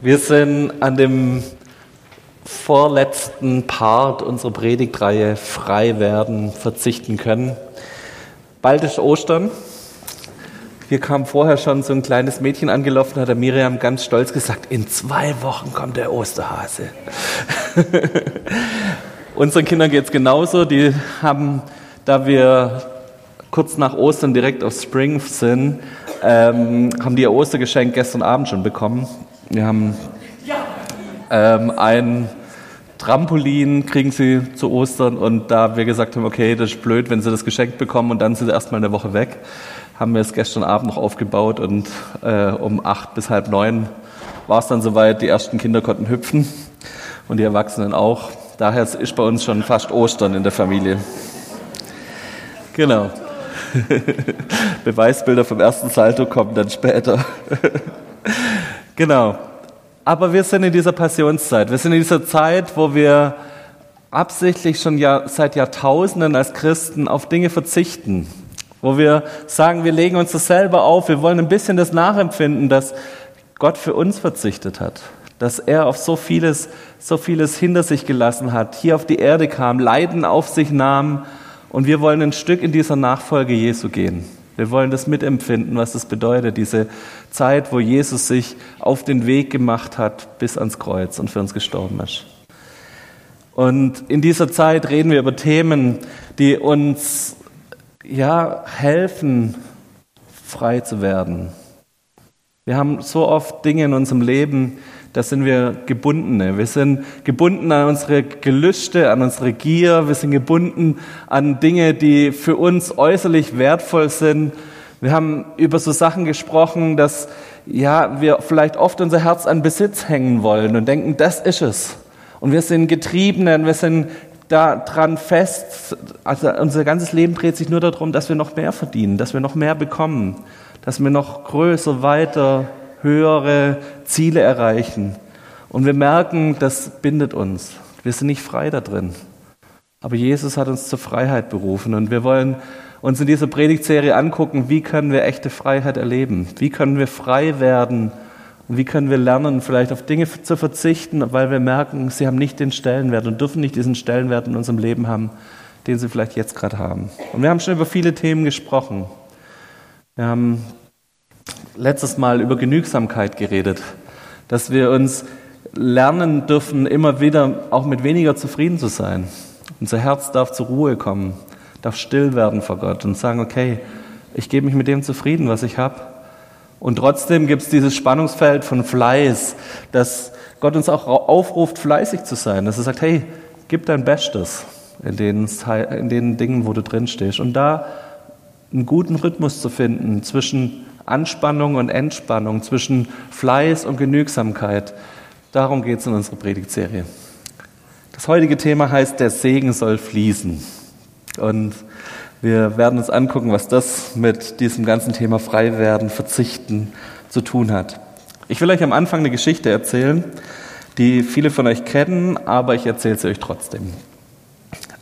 Wir sind an dem vorletzten Part unserer Predigtreihe Frei werden, verzichten können. Bald ist Ostern. Hier kam vorher schon so ein kleines Mädchen angelaufen, hat der Miriam ganz stolz gesagt, in zwei Wochen kommt der Osterhase. Unseren Kindern geht es genauso. Die haben, da wir kurz nach Ostern direkt auf Spring sind, ähm, haben die ihr Ostergeschenk gestern Abend schon bekommen. Wir haben ähm, ein Trampolin kriegen sie zu Ostern und da wir gesagt haben, okay, das ist blöd, wenn sie das Geschenk bekommen und dann sind sie erstmal eine Woche weg, haben wir es gestern Abend noch aufgebaut und äh, um acht bis halb neun war es dann soweit, die ersten Kinder konnten hüpfen und die Erwachsenen auch. Daher ist bei uns schon fast Ostern in der Familie. Genau. Beweisbilder vom ersten Salto kommen dann später. genau. Aber wir sind in dieser Passionszeit. Wir sind in dieser Zeit, wo wir absichtlich schon Jahr, seit Jahrtausenden als Christen auf Dinge verzichten. Wo wir sagen, wir legen uns das selber auf. Wir wollen ein bisschen das nachempfinden, dass Gott für uns verzichtet hat. Dass er auf so vieles, so vieles hinter sich gelassen hat, hier auf die Erde kam, Leiden auf sich nahm und wir wollen ein Stück in dieser Nachfolge Jesu gehen. Wir wollen das mitempfinden, was das bedeutet, diese Zeit, wo Jesus sich auf den Weg gemacht hat bis ans Kreuz und für uns gestorben ist. Und in dieser Zeit reden wir über Themen, die uns ja helfen, frei zu werden. Wir haben so oft Dinge in unserem Leben, da sind wir Gebundene. Wir sind gebunden an unsere Gelüste, an unsere Gier. Wir sind gebunden an Dinge, die für uns äußerlich wertvoll sind. Wir haben über so Sachen gesprochen, dass ja, wir vielleicht oft unser Herz an Besitz hängen wollen und denken, das ist es. Und wir sind Getriebene und wir sind da dran fest. Also unser ganzes Leben dreht sich nur darum, dass wir noch mehr verdienen, dass wir noch mehr bekommen, dass wir noch größer, weiter, höhere Ziele erreichen. Und wir merken, das bindet uns. Wir sind nicht frei da drin. Aber Jesus hat uns zur Freiheit berufen und wir wollen uns in dieser Predigtserie angucken, wie können wir echte Freiheit erleben? Wie können wir frei werden? Und wie können wir lernen, vielleicht auf Dinge zu verzichten, weil wir merken, sie haben nicht den Stellenwert und dürfen nicht diesen Stellenwert in unserem Leben haben, den sie vielleicht jetzt gerade haben. Und wir haben schon über viele Themen gesprochen. Wir haben letztes Mal über Genügsamkeit geredet, dass wir uns lernen dürfen, immer wieder auch mit weniger zufrieden zu sein. Unser Herz darf zur Ruhe kommen, darf still werden vor Gott und sagen, okay, ich gebe mich mit dem zufrieden, was ich habe. Und trotzdem gibt es dieses Spannungsfeld von Fleiß, dass Gott uns auch aufruft, fleißig zu sein, dass er sagt, hey, gib dein Bestes in den, in den Dingen, wo du drin stehst. Und da einen guten Rhythmus zu finden zwischen Anspannung und Entspannung, zwischen Fleiß und Genügsamkeit. Darum geht es in unserer Predigtserie. Das heutige Thema heißt, der Segen soll fließen. Und wir werden uns angucken, was das mit diesem ganzen Thema Freiwerden, Verzichten zu tun hat. Ich will euch am Anfang eine Geschichte erzählen, die viele von euch kennen, aber ich erzähle sie euch trotzdem.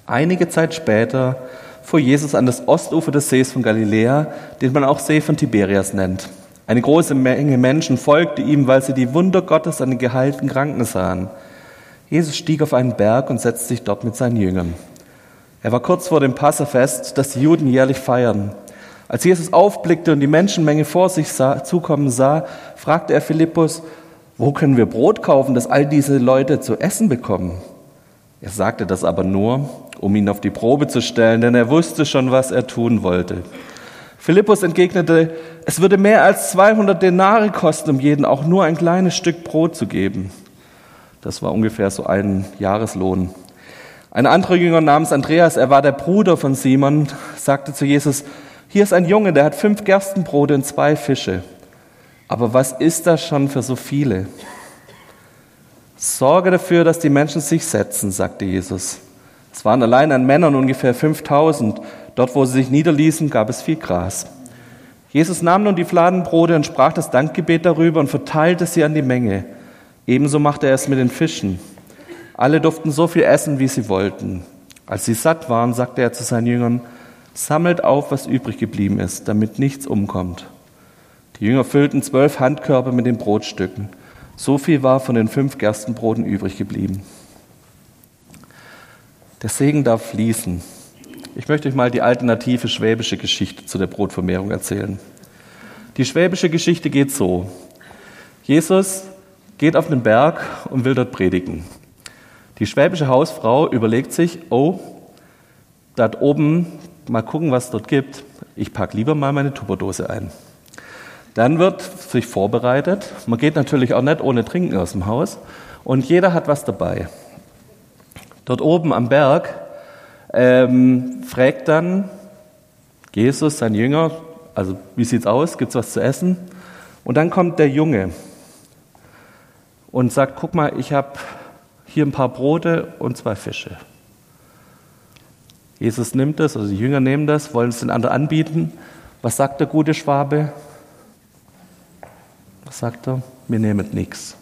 Einige Zeit später fuhr Jesus an das Ostufer des Sees von Galiläa, den man auch See von Tiberias nennt. Eine große Menge Menschen folgte ihm, weil sie die Wunder Gottes an den geheilten Kranken sahen. Jesus stieg auf einen Berg und setzte sich dort mit seinen Jüngern. Er war kurz vor dem Passafest, das die Juden jährlich feiern. Als Jesus aufblickte und die Menschenmenge vor sich sah, zukommen sah, fragte er Philippus, wo können wir Brot kaufen, dass all diese Leute zu essen bekommen? Er sagte das aber nur, um ihn auf die Probe zu stellen, denn er wusste schon, was er tun wollte. Philippus entgegnete, es würde mehr als 200 Denare kosten, um jeden auch nur ein kleines Stück Brot zu geben. Das war ungefähr so ein Jahreslohn. Ein anderer Jünger namens Andreas, er war der Bruder von Simon, sagte zu Jesus, hier ist ein Junge, der hat fünf Gerstenbrote und zwei Fische. Aber was ist das schon für so viele? Sorge dafür, dass die Menschen sich setzen, sagte Jesus. Es waren allein an Männern ungefähr 5000. Dort, wo sie sich niederließen, gab es viel Gras. Jesus nahm nun die Fladenbrote und sprach das Dankgebet darüber und verteilte sie an die Menge. Ebenso machte er es mit den Fischen. Alle durften so viel essen, wie sie wollten. Als sie satt waren, sagte er zu seinen Jüngern, sammelt auf, was übrig geblieben ist, damit nichts umkommt. Die Jünger füllten zwölf Handkörbe mit den Brotstücken. So viel war von den fünf Gerstenbroten übrig geblieben. Der Segen darf fließen. Ich möchte euch mal die alternative schwäbische Geschichte zu der Brotvermehrung erzählen. Die schwäbische Geschichte geht so. Jesus geht auf den Berg und will dort predigen. Die schwäbische Hausfrau überlegt sich, oh, dort oben, mal gucken, was es dort gibt. Ich packe lieber mal meine Tupperdose ein. Dann wird sich vorbereitet. Man geht natürlich auch nicht ohne Trinken aus dem Haus. Und jeder hat was dabei. Dort oben am Berg ähm, fragt dann Jesus, sein Jünger, also wie sieht's aus? Gibt's was zu essen? Und dann kommt der Junge und sagt: Guck mal, ich habe hier ein paar Brote und zwei Fische. Jesus nimmt das, also die Jünger nehmen das, wollen es den anderen anbieten. Was sagt der gute Schwabe? Was sagt er? Wir nehmen nichts.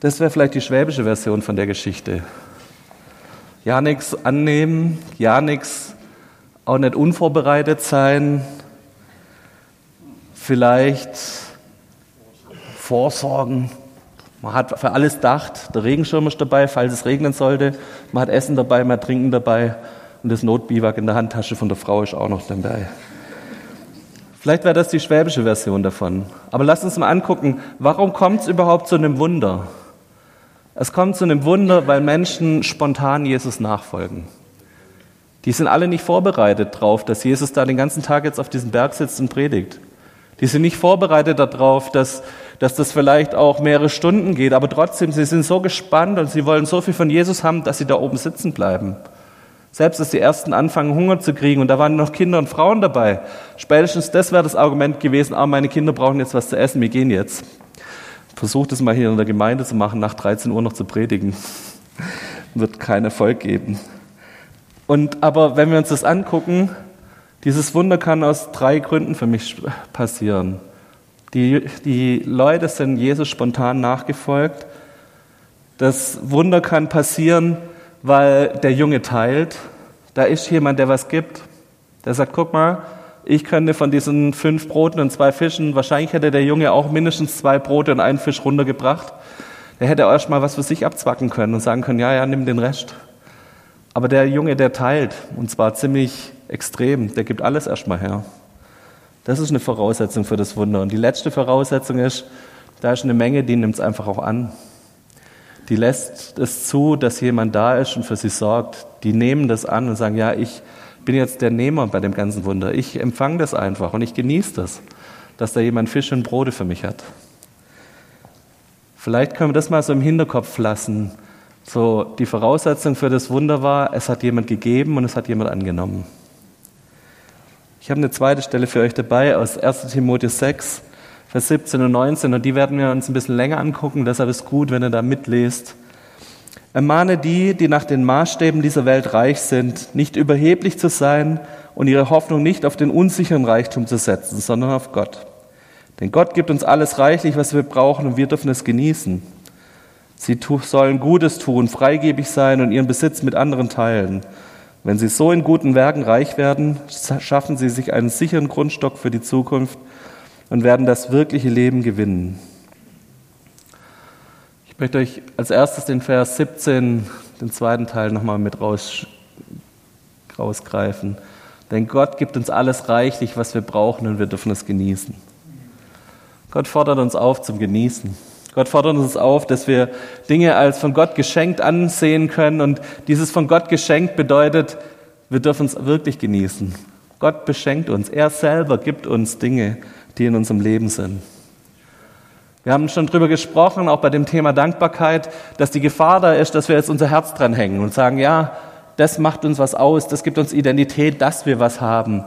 Das wäre vielleicht die schwäbische Version von der Geschichte. Ja, nichts annehmen, ja, nichts auch nicht unvorbereitet sein, vielleicht vorsorgen. Man hat für alles gedacht, der Regenschirm ist dabei, falls es regnen sollte. Man hat Essen dabei, man hat Trinken dabei und das Notbiwak in der Handtasche von der Frau ist auch noch dabei. Vielleicht wäre das die schwäbische Version davon. Aber lasst uns mal angucken, warum kommt es überhaupt zu einem Wunder? Es kommt zu einem Wunder, weil Menschen spontan Jesus nachfolgen. Die sind alle nicht vorbereitet darauf, dass Jesus da den ganzen Tag jetzt auf diesem Berg sitzt und predigt. Die sind nicht vorbereitet darauf, dass, dass das vielleicht auch mehrere Stunden geht, aber trotzdem, sie sind so gespannt und sie wollen so viel von Jesus haben, dass sie da oben sitzen bleiben. Selbst als die ersten anfangen, Hunger zu kriegen, und da waren noch Kinder und Frauen dabei. Spätestens das wäre das Argument gewesen, ah, meine Kinder brauchen jetzt was zu essen, wir gehen jetzt. Versucht es mal hier in der Gemeinde zu machen, nach 13 Uhr noch zu predigen. Wird keinen Erfolg geben. Und, aber wenn wir uns das angucken, dieses Wunder kann aus drei Gründen für mich passieren. Die, die Leute sind Jesus spontan nachgefolgt. Das Wunder kann passieren, weil der Junge teilt. Da ist jemand, der was gibt. Der sagt, guck mal, ich könnte von diesen fünf Broten und zwei Fischen, wahrscheinlich hätte der Junge auch mindestens zwei Brote und einen Fisch runtergebracht. Der hätte erst mal was für sich abzwacken können und sagen können, ja, ja, nimm den Rest. Aber der Junge, der teilt, und zwar ziemlich extrem, der gibt alles erstmal her. Das ist eine Voraussetzung für das Wunder. Und die letzte Voraussetzung ist, da ist eine Menge, die nimmt es einfach auch an die lässt es zu, dass jemand da ist und für sie sorgt. Die nehmen das an und sagen, ja, ich bin jetzt der Nehmer bei dem ganzen Wunder. Ich empfange das einfach und ich genieße das, dass da jemand Fisch und Brote für mich hat. Vielleicht können wir das mal so im Hinterkopf lassen. So, die Voraussetzung für das Wunder war, es hat jemand gegeben und es hat jemand angenommen. Ich habe eine zweite Stelle für euch dabei aus 1 Timotheus 6. Vers 17 und 19, und die werden wir uns ein bisschen länger angucken, deshalb ist gut, wenn ihr da mitlest. Ermahne die, die nach den Maßstäben dieser Welt reich sind, nicht überheblich zu sein und ihre Hoffnung nicht auf den unsicheren Reichtum zu setzen, sondern auf Gott. Denn Gott gibt uns alles reichlich, was wir brauchen, und wir dürfen es genießen. Sie sollen Gutes tun, freigebig sein und ihren Besitz mit anderen teilen. Wenn sie so in guten Werken reich werden, schaffen sie sich einen sicheren Grundstock für die Zukunft und werden das wirkliche Leben gewinnen. Ich möchte euch als erstes den Vers 17, den zweiten Teil, nochmal mit raus, rausgreifen. Denn Gott gibt uns alles reichlich, was wir brauchen, und wir dürfen es genießen. Gott fordert uns auf zum Genießen. Gott fordert uns auf, dass wir Dinge als von Gott geschenkt ansehen können. Und dieses von Gott geschenkt bedeutet, wir dürfen es wirklich genießen. Gott beschenkt uns. Er selber gibt uns Dinge die in unserem Leben sind. Wir haben schon drüber gesprochen, auch bei dem Thema Dankbarkeit, dass die Gefahr da ist, dass wir jetzt unser Herz dran hängen und sagen, ja, das macht uns was aus, das gibt uns Identität, dass wir was haben.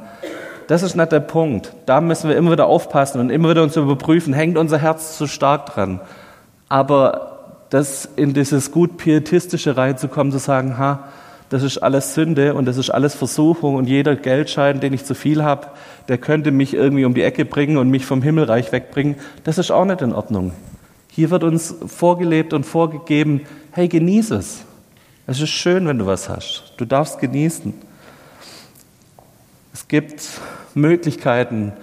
Das ist nicht der Punkt. Da müssen wir immer wieder aufpassen und immer wieder uns überprüfen, hängt unser Herz zu stark dran. Aber das in dieses gut pietistische reinzukommen, zu sagen, ha, das ist alles Sünde und das ist alles Versuchung und jeder Geldschein, den ich zu viel habe, der könnte mich irgendwie um die Ecke bringen und mich vom Himmelreich wegbringen. Das ist auch nicht in Ordnung. Hier wird uns vorgelebt und vorgegeben, hey, genieß es. Es ist schön, wenn du was hast. Du darfst genießen. Es gibt Möglichkeiten,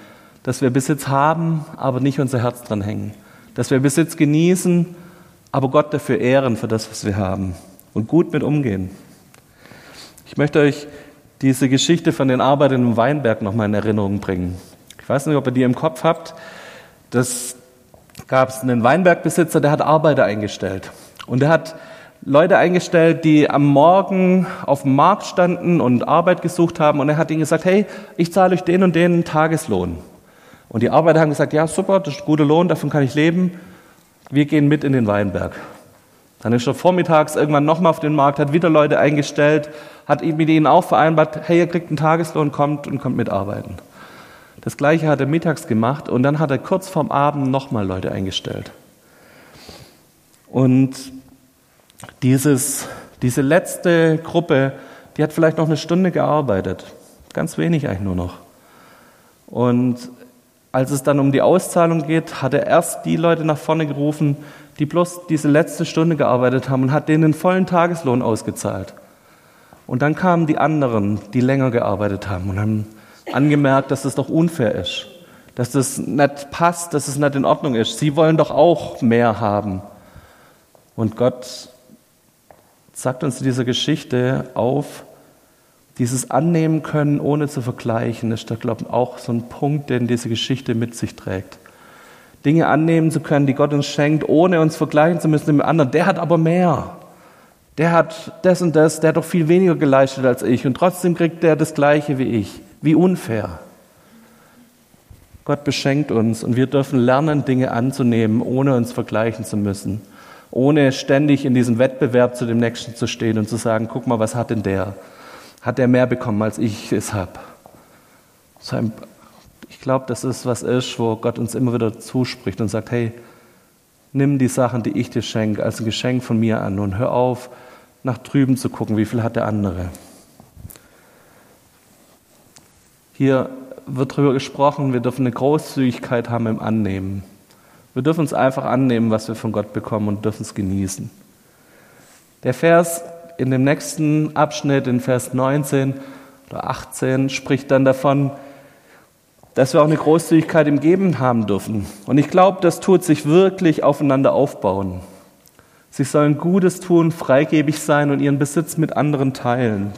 dass wir Besitz haben, aber nicht unser Herz dran hängen. dass wir Besitz genießen, aber Gott dafür ehren für das, was wir haben und gut mit umgehen. Ich möchte euch diese Geschichte von den Arbeitern im Weinberg nochmal in Erinnerung bringen. Ich weiß nicht, ob ihr die im Kopf habt. Das gab es einen Weinbergbesitzer, der hat Arbeiter eingestellt. Und er hat Leute eingestellt, die am Morgen auf dem Markt standen und Arbeit gesucht haben. Und er hat ihnen gesagt, hey, ich zahle euch den und den Tageslohn. Und die Arbeiter haben gesagt, ja, super, das ist ein guter Lohn, davon kann ich leben. Wir gehen mit in den Weinberg. Dann ist er vormittags irgendwann nochmal auf den Markt, hat wieder Leute eingestellt, hat mit ihnen auch vereinbart, hey, ihr kriegt einen Tageslohn, kommt und kommt mitarbeiten. Das gleiche hat er mittags gemacht und dann hat er kurz vorm Abend nochmal Leute eingestellt. Und dieses, diese letzte Gruppe, die hat vielleicht noch eine Stunde gearbeitet. Ganz wenig eigentlich nur noch. Und als es dann um die Auszahlung geht, hat er erst die Leute nach vorne gerufen, die bloß diese letzte Stunde gearbeitet haben und hat denen einen vollen Tageslohn ausgezahlt. Und dann kamen die anderen, die länger gearbeitet haben und haben angemerkt, dass das doch unfair ist, dass das nicht passt, dass es nicht in Ordnung ist. Sie wollen doch auch mehr haben. Und Gott sagt uns in dieser Geschichte auf, dieses Annehmen können, ohne zu vergleichen, ist da, glaube ich, auch so ein Punkt, den diese Geschichte mit sich trägt. Dinge annehmen zu können, die Gott uns schenkt, ohne uns vergleichen zu müssen mit dem anderen. Der hat aber mehr. Der hat das und das, der hat doch viel weniger geleistet als ich und trotzdem kriegt der das Gleiche wie ich. Wie unfair. Gott beschenkt uns und wir dürfen lernen, Dinge anzunehmen, ohne uns vergleichen zu müssen ohne ständig in diesem Wettbewerb zu dem Nächsten zu stehen und zu sagen, guck mal, was hat denn der? Hat der mehr bekommen, als ich es habe? Ich glaube, das ist was ist, wo Gott uns immer wieder zuspricht und sagt, hey, nimm die Sachen, die ich dir schenke, als ein Geschenk von mir an und hör auf, nach drüben zu gucken, wie viel hat der andere. Hier wird darüber gesprochen, wir dürfen eine Großzügigkeit haben im Annehmen. Wir dürfen uns einfach annehmen, was wir von Gott bekommen und dürfen es genießen. Der Vers in dem nächsten Abschnitt, in Vers 19 oder 18, spricht dann davon, dass wir auch eine Großzügigkeit im Geben haben dürfen. Und ich glaube, das tut sich wirklich aufeinander aufbauen. Sie sollen Gutes tun, freigebig sein und ihren Besitz mit anderen teilen.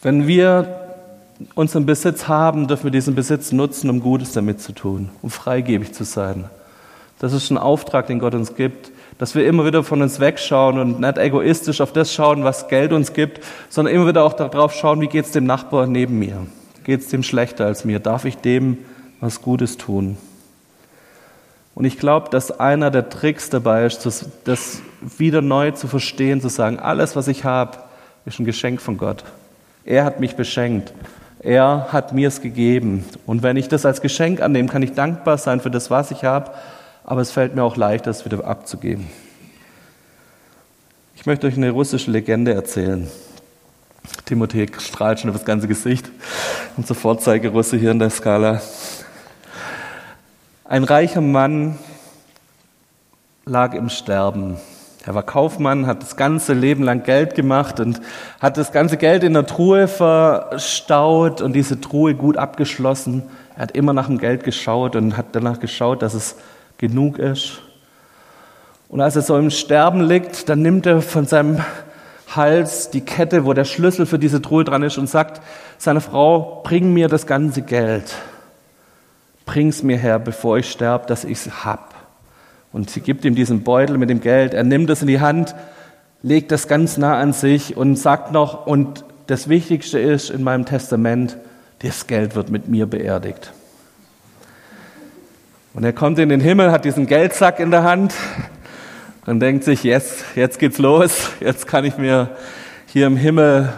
Wenn wir unseren Besitz haben, dürfen wir diesen Besitz nutzen, um Gutes damit zu tun, um freigebig zu sein. Das ist ein Auftrag, den Gott uns gibt, dass wir immer wieder von uns wegschauen und nicht egoistisch auf das schauen, was Geld uns gibt, sondern immer wieder auch darauf schauen, wie geht es dem Nachbar neben mir? Geht es dem schlechter als mir? Darf ich dem was Gutes tun? Und ich glaube, dass einer der Tricks dabei ist, das wieder neu zu verstehen, zu sagen, alles, was ich habe, ist ein Geschenk von Gott. Er hat mich beschenkt. Er hat mir es gegeben. Und wenn ich das als Geschenk annehme, kann ich dankbar sein für das, was ich habe, aber es fällt mir auch leicht, das wieder abzugeben. Ich möchte euch eine russische Legende erzählen. Timothée strahlt schon über das ganze Gesicht. Unser Vorzeigerusse hier in der Skala. Ein reicher Mann lag im Sterben. Er war Kaufmann, hat das ganze Leben lang Geld gemacht und hat das ganze Geld in der Truhe verstaut und diese Truhe gut abgeschlossen. Er hat immer nach dem Geld geschaut und hat danach geschaut, dass es genug ist. Und als er so im Sterben liegt, dann nimmt er von seinem Hals die Kette, wo der Schlüssel für diese Truhe dran ist und sagt seiner Frau, bring mir das ganze Geld. Bring's mir her, bevor ich sterbe, dass ich's hab. Und sie gibt ihm diesen Beutel mit dem Geld. Er nimmt es in die Hand, legt das ganz nah an sich und sagt noch, und das Wichtigste ist in meinem Testament, das Geld wird mit mir beerdigt. Und er kommt in den Himmel, hat diesen Geldsack in der Hand und denkt sich, jetzt, jetzt geht's los, jetzt kann ich mir hier im Himmel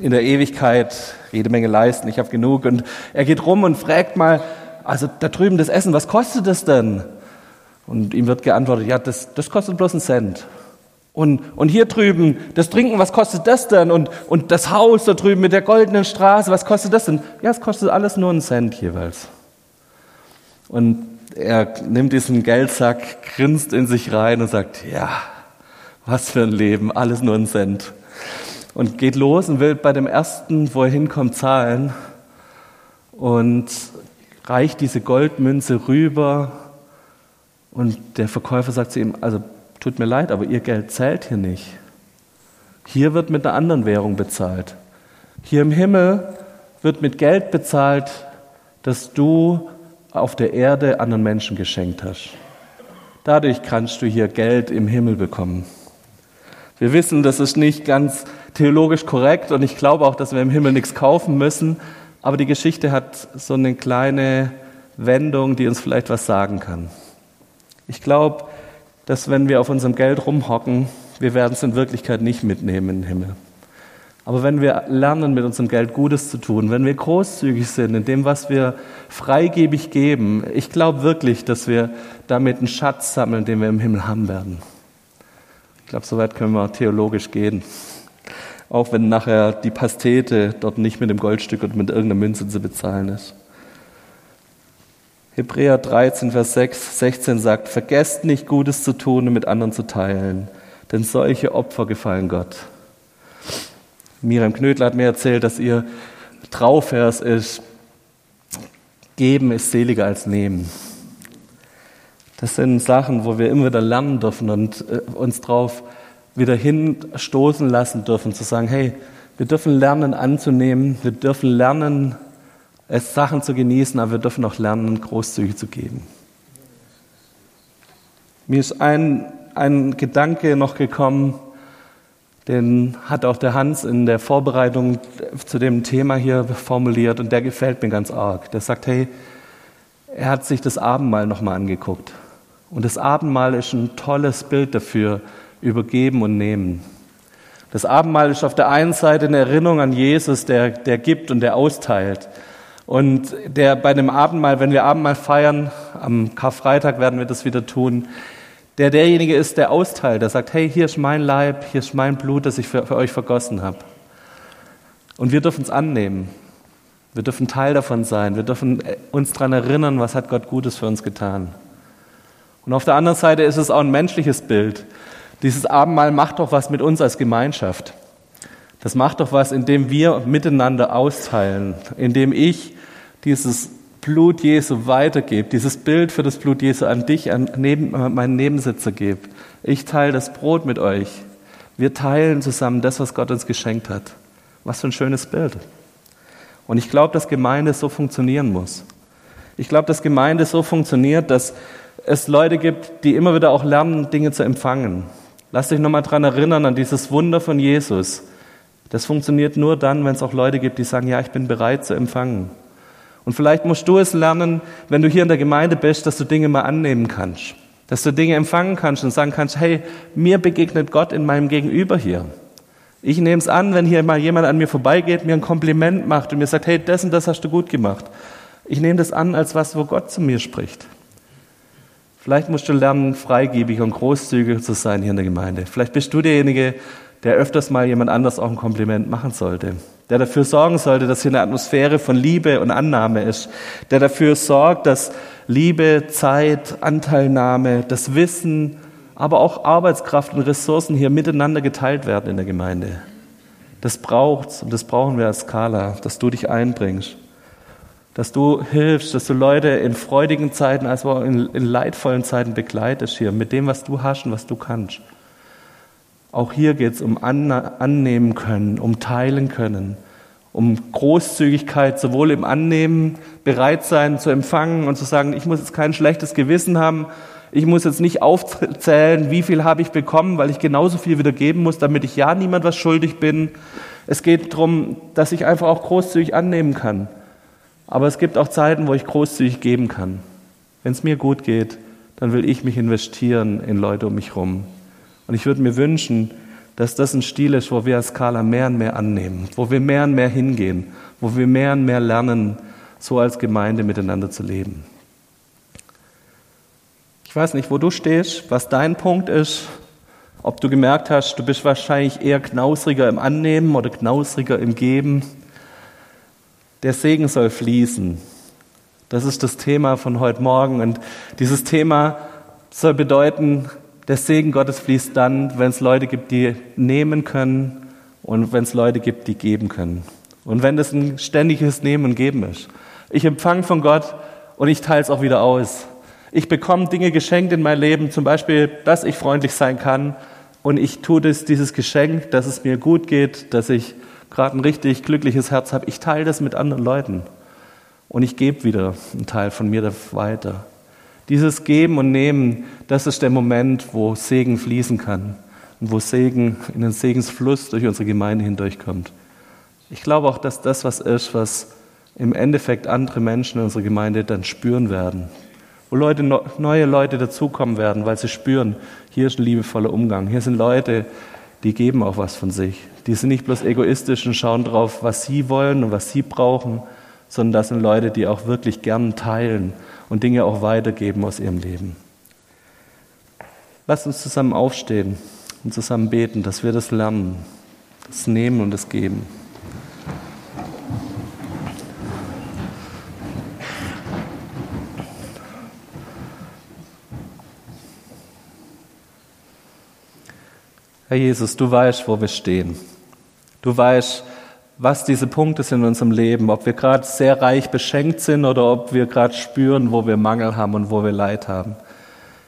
in der Ewigkeit jede Menge leisten, ich habe genug. Und er geht rum und fragt mal, also da drüben das Essen, was kostet das denn? Und ihm wird geantwortet, ja, das, das kostet bloß einen Cent. Und, und hier drüben, das Trinken, was kostet das denn? Und, und das Haus da drüben mit der goldenen Straße, was kostet das denn? Ja, es kostet alles nur einen Cent jeweils. Und er nimmt diesen Geldsack, grinst in sich rein und sagt, ja, was für ein Leben, alles nur ein Cent. Und geht los und will bei dem ersten, wo er hinkommt, zahlen und reicht diese Goldmünze rüber Und der Verkäufer sagt zu ihm, also tut mir leid, aber Ihr Geld zählt hier nicht. Hier wird mit einer anderen Währung bezahlt. Hier im Himmel wird mit Geld bezahlt, das du auf der Erde anderen Menschen geschenkt hast. Dadurch kannst du hier Geld im Himmel bekommen. Wir wissen, das ist nicht ganz theologisch korrekt und ich glaube auch, dass wir im Himmel nichts kaufen müssen, aber die Geschichte hat so eine kleine Wendung, die uns vielleicht was sagen kann. Ich glaube, dass wenn wir auf unserem Geld rumhocken, wir werden es in Wirklichkeit nicht mitnehmen den Himmel. Aber wenn wir lernen, mit unserem Geld Gutes zu tun, wenn wir großzügig sind in dem, was wir freigebig geben, ich glaube wirklich, dass wir damit einen Schatz sammeln, den wir im Himmel haben werden. Ich glaube, so weit können wir theologisch gehen. Auch wenn nachher die Pastete dort nicht mit dem Goldstück und mit irgendeiner Münze zu bezahlen ist. Hebräer 13, Vers 6, 16 sagt, vergesst nicht Gutes zu tun und mit anderen zu teilen, denn solche Opfer gefallen Gott. Miriam Knödler hat mir erzählt, dass ihr Trauvers ist, geben ist seliger als nehmen. Das sind Sachen, wo wir immer wieder lernen dürfen und äh, uns darauf wieder hinstoßen lassen dürfen, zu sagen, hey, wir dürfen lernen anzunehmen, wir dürfen lernen, es Sachen zu genießen, aber wir dürfen auch lernen, großzügig zu geben. Mir ist ein, ein Gedanke noch gekommen, den hat auch der Hans in der Vorbereitung zu dem Thema hier formuliert und der gefällt mir ganz arg. Der sagt, hey, er hat sich das Abendmahl nochmal angeguckt. Und das Abendmahl ist ein tolles Bild dafür, übergeben und nehmen. Das Abendmahl ist auf der einen Seite eine Erinnerung an Jesus, der, der gibt und der austeilt. Und der bei dem Abendmahl, wenn wir Abendmahl feiern, am Karfreitag werden wir das wieder tun, der derjenige ist, der austeilt, der sagt, hey, hier ist mein Leib, hier ist mein Blut, das ich für, für euch vergossen habe. Und wir dürfen es annehmen. Wir dürfen Teil davon sein. Wir dürfen äh, uns daran erinnern, was hat Gott Gutes für uns getan. Und auf der anderen Seite ist es auch ein menschliches Bild. Dieses Abendmahl macht doch was mit uns als Gemeinschaft. Das macht doch was, indem wir miteinander austeilen, indem ich dieses Blut Jesu weitergebe, dieses Bild für das Blut Jesu an dich, an neben, meinen Nebensitzer gebe. Ich teile das Brot mit euch. Wir teilen zusammen das, was Gott uns geschenkt hat. Was für ein schönes Bild. Und ich glaube, dass Gemeinde so funktionieren muss. Ich glaube, dass Gemeinde so funktioniert, dass es Leute gibt, die immer wieder auch lernen, Dinge zu empfangen. Lass dich nochmal dran erinnern an dieses Wunder von Jesus. Das funktioniert nur dann, wenn es auch Leute gibt, die sagen, ja, ich bin bereit zu empfangen. Und vielleicht musst du es lernen, wenn du hier in der Gemeinde bist, dass du Dinge mal annehmen kannst. Dass du Dinge empfangen kannst und sagen kannst, hey, mir begegnet Gott in meinem Gegenüber hier. Ich nehme es an, wenn hier mal jemand an mir vorbeigeht, mir ein Kompliment macht und mir sagt, hey, das und das hast du gut gemacht. Ich nehme das an als was, wo Gott zu mir spricht. Vielleicht musst du lernen, freigebig und großzügig zu sein hier in der Gemeinde. Vielleicht bist du derjenige, der öfters mal jemand anders auch ein Kompliment machen sollte der dafür sorgen sollte, dass hier eine Atmosphäre von Liebe und Annahme ist, der dafür sorgt, dass Liebe, Zeit, Anteilnahme, das Wissen, aber auch Arbeitskraft und Ressourcen hier miteinander geteilt werden in der Gemeinde. Das braucht's und das brauchen wir als Skala, dass du dich einbringst, dass du hilfst, dass du Leute in freudigen Zeiten, als auch in, in leidvollen Zeiten begleitest hier mit dem, was du hast und was du kannst. Auch hier geht es um annehmen können, um teilen können, um Großzügigkeit, sowohl im Annehmen, bereit sein zu empfangen und zu sagen, ich muss jetzt kein schlechtes Gewissen haben, ich muss jetzt nicht aufzählen, wie viel habe ich bekommen, weil ich genauso viel wieder geben muss, damit ich ja niemand was schuldig bin. Es geht darum, dass ich einfach auch großzügig annehmen kann. Aber es gibt auch Zeiten, wo ich großzügig geben kann. Wenn es mir gut geht, dann will ich mich investieren in Leute um mich herum. Und ich würde mir wünschen, dass das ein Stil ist, wo wir als Skala mehr und mehr annehmen, wo wir mehr und mehr hingehen, wo wir mehr und mehr lernen, so als Gemeinde miteinander zu leben. Ich weiß nicht, wo du stehst, was dein Punkt ist, ob du gemerkt hast, du bist wahrscheinlich eher knausriger im Annehmen oder knausriger im Geben. Der Segen soll fließen. Das ist das Thema von heute Morgen. Und dieses Thema soll bedeuten, der Segen Gottes fließt dann, wenn es Leute gibt, die nehmen können und wenn es Leute gibt, die geben können. Und wenn das ein ständiges Nehmen und Geben ist. Ich empfange von Gott und ich teile es auch wieder aus. Ich bekomme Dinge geschenkt in mein Leben, zum Beispiel, dass ich freundlich sein kann und ich tue das, dieses Geschenk, dass es mir gut geht, dass ich gerade ein richtig glückliches Herz habe. Ich teile das mit anderen Leuten und ich gebe wieder einen Teil von mir weiter. Dieses Geben und Nehmen, das ist der Moment, wo Segen fließen kann und wo Segen in den Segensfluss durch unsere Gemeinde hindurchkommt. Ich glaube auch, dass das was ist, was im Endeffekt andere Menschen in unserer Gemeinde dann spüren werden. Wo Leute, neue Leute dazukommen werden, weil sie spüren, hier ist ein liebevoller Umgang. Hier sind Leute, die geben auch was von sich. Die sind nicht bloß egoistisch und schauen drauf, was sie wollen und was sie brauchen, sondern das sind Leute, die auch wirklich gern teilen und Dinge auch weitergeben aus ihrem Leben. Lasst uns zusammen aufstehen und zusammen beten, dass wir das lernen, das Nehmen und das Geben. Herr Jesus, du weißt, wo wir stehen. Du weißt, was diese Punkte sind in unserem Leben, ob wir gerade sehr reich beschenkt sind oder ob wir gerade spüren, wo wir Mangel haben und wo wir Leid haben.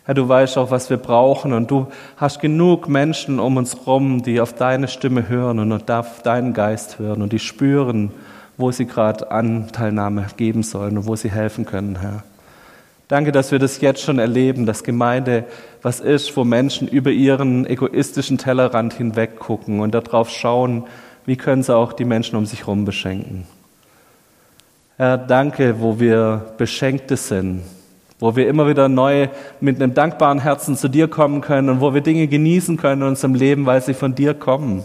Herr, du weißt auch, was wir brauchen und du hast genug Menschen um uns herum, die auf deine Stimme hören und auf deinen Geist hören und die spüren, wo sie gerade Anteilnahme geben sollen und wo sie helfen können, Herr. Danke, dass wir das jetzt schon erleben, dass Gemeinde was ist, wo Menschen über ihren egoistischen Tellerrand hinweg gucken und darauf schauen, wie können sie auch die Menschen um sich herum beschenken. Herr, danke, wo wir Beschenkte sind, wo wir immer wieder neu mit einem dankbaren Herzen zu dir kommen können und wo wir Dinge genießen können in unserem Leben, weil sie von dir kommen.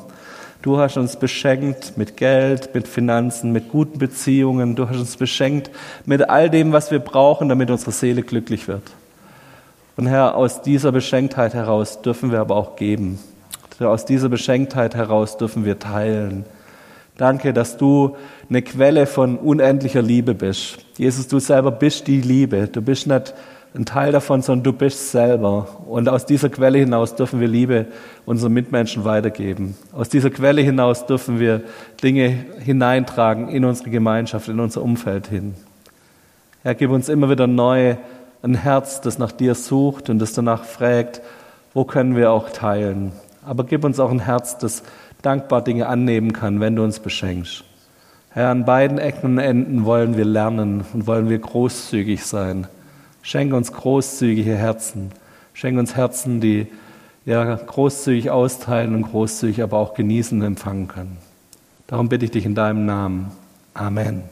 Du hast uns beschenkt mit Geld, mit Finanzen, mit guten Beziehungen. Du hast uns beschenkt mit all dem, was wir brauchen, damit unsere Seele glücklich wird. Und Herr, aus dieser Beschenktheit heraus dürfen wir aber auch geben. Aus dieser Beschenktheit heraus dürfen wir teilen. Danke, dass du eine Quelle von unendlicher Liebe bist. Jesus, du selber bist die Liebe. Du bist nicht ein Teil davon, sondern du bist selber. Und aus dieser Quelle hinaus dürfen wir Liebe unseren Mitmenschen weitergeben. Aus dieser Quelle hinaus dürfen wir Dinge hineintragen in unsere Gemeinschaft, in unser Umfeld hin. Herr, gib uns immer wieder neu ein Herz, das nach dir sucht und das danach fragt, wo können wir auch teilen. Aber gib uns auch ein Herz, das dankbar Dinge annehmen kann, wenn du uns beschenkst. Herr, an beiden Ecken und Enden wollen wir lernen und wollen wir großzügig sein. Schenke uns großzügige Herzen. Schenke uns Herzen, die ja, großzügig austeilen und großzügig aber auch genießen und empfangen können. Darum bitte ich dich in deinem Namen. Amen.